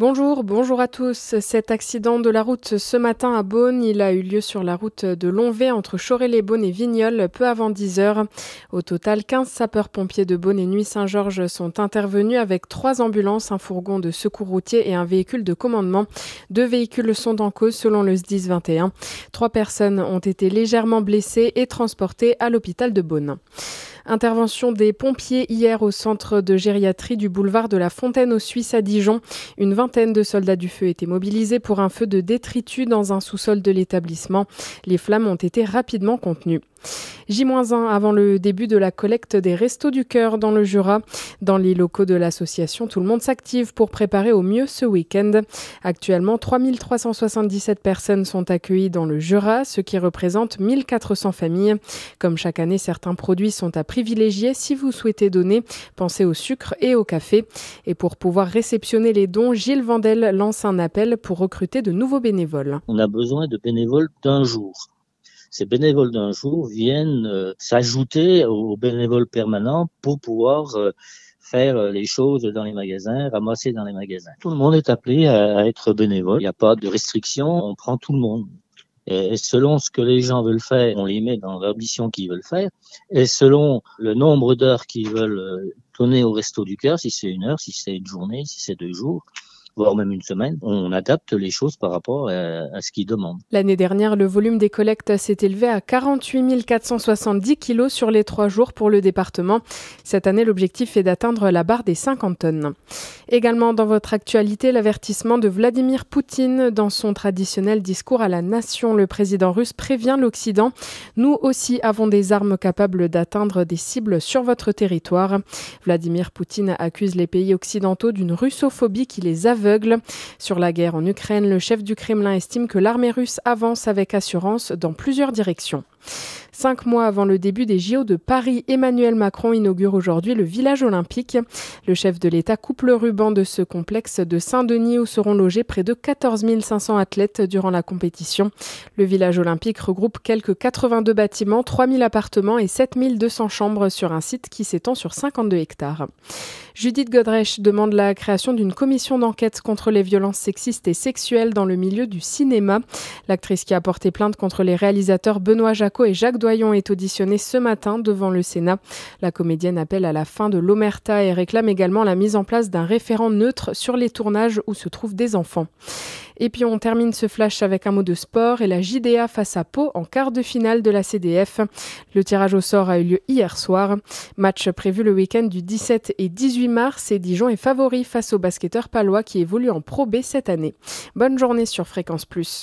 Bonjour, bonjour à tous. Cet accident de la route ce matin à Beaune, il a eu lieu sur la route de Longvé entre Choré-les-Beaunes et Vignoles peu avant 10 heures. Au total, 15 sapeurs-pompiers de Beaune et Nuit-Saint-Georges sont intervenus avec trois ambulances, un fourgon de secours routier et un véhicule de commandement. Deux véhicules sont en cause selon le SDIS 21. Trois personnes ont été légèrement blessées et transportées à l'hôpital de Beaune. Intervention des pompiers hier au centre de gériatrie du boulevard de la Fontaine aux Suisses à Dijon. Une vingtaine de soldats du feu étaient mobilisés pour un feu de détritus dans un sous-sol de l'établissement. Les flammes ont été rapidement contenues. J-1 avant le début de la collecte des Restos du Cœur dans le Jura. Dans les locaux de l'association, tout le monde s'active pour préparer au mieux ce week-end. Actuellement, 3377 personnes sont accueillies dans le Jura, ce qui représente 1400 familles. Comme chaque année, certains produits sont à privilégier si vous souhaitez donner. Pensez au sucre et au café. Et pour pouvoir réceptionner les dons, Gilles Vandel lance un appel pour recruter de nouveaux bénévoles. On a besoin de bénévoles d'un jour ces bénévoles d'un jour viennent euh, s'ajouter aux bénévoles permanents pour pouvoir euh, faire euh, les choses dans les magasins, ramasser dans les magasins. Tout le monde est appelé à être bénévole. Il n'y a pas de restriction. On prend tout le monde. Et selon ce que les gens veulent faire, on les met dans l'ambition qu'ils veulent faire. Et selon le nombre d'heures qu'ils veulent donner au resto du cœur, si c'est une heure, si c'est une journée, si c'est deux jours, voire même une semaine, on adapte les choses par rapport à, ce qu'ils demandent. L'année dernière, le volume des collectes s'est élevé à 48 470 kilos sur les trois jours pour le département. Cette année, l'objectif est d'atteindre la barre des 50 tonnes. Également dans votre actualité, l'avertissement de Vladimir Poutine dans son traditionnel discours à la nation. Le président russe prévient l'Occident. Nous aussi avons des armes capables d'atteindre des cibles sur votre territoire. Vladimir Poutine accuse les pays occidentaux d'une russophobie qui les sur la guerre en Ukraine, le chef du Kremlin estime que l'armée russe avance avec assurance dans plusieurs directions. Cinq mois avant le début des JO de Paris, Emmanuel Macron inaugure aujourd'hui le village olympique. Le chef de l'État coupe le ruban de ce complexe de Saint-Denis où seront logés près de 14 500 athlètes durant la compétition. Le village olympique regroupe quelques 82 bâtiments, 3000 appartements et 7200 chambres sur un site qui s'étend sur 52 hectares. Judith Godrèche demande la création d'une commission d'enquête contre les violences sexistes et sexuelles dans le milieu du cinéma. L'actrice qui a porté plainte contre les réalisateurs Benoît Et Jacques Doyon est auditionnée ce matin devant le Sénat. La comédienne appelle à la fin de l'omerta et réclame également la mise en place d'un référent neutre sur les tournages où se trouvent des enfants. Et puis on termine ce flash avec un mot de sport et la JDA face à Pau en quart de finale de la CDF. Le tirage au sort a eu lieu hier soir. Match prévu le week-end du 17 et 18 mars et Dijon est favori face au basketteur palois qui évolue en Pro B cette année. Bonne journée sur Fréquence Plus.